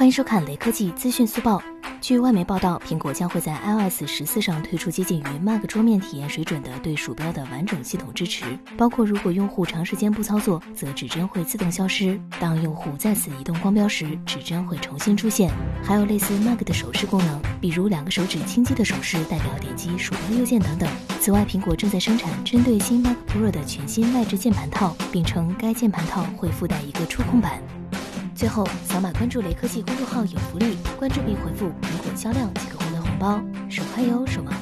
欢迎收看雷科技资讯速报。据外媒报道，苹果将会在 iOS 十四上推出接近于 Mac 桌面体验水准的对鼠标的完整系统支持，包括如果用户长时间不操作，则指针会自动消失；当用户再次移动光标时，指针会重新出现。还有类似 Mac 的手势功能，比如两个手指轻击的手势代表点击鼠标右键等等。此外，苹果正在生产针对新 Mac Pro 的全新外置键盘套，并称该键盘套会附带一个触控板。最后，扫码关注雷科技公众号有福利，关注并回复“苹果销量”即可获得红包，手快有，手慢。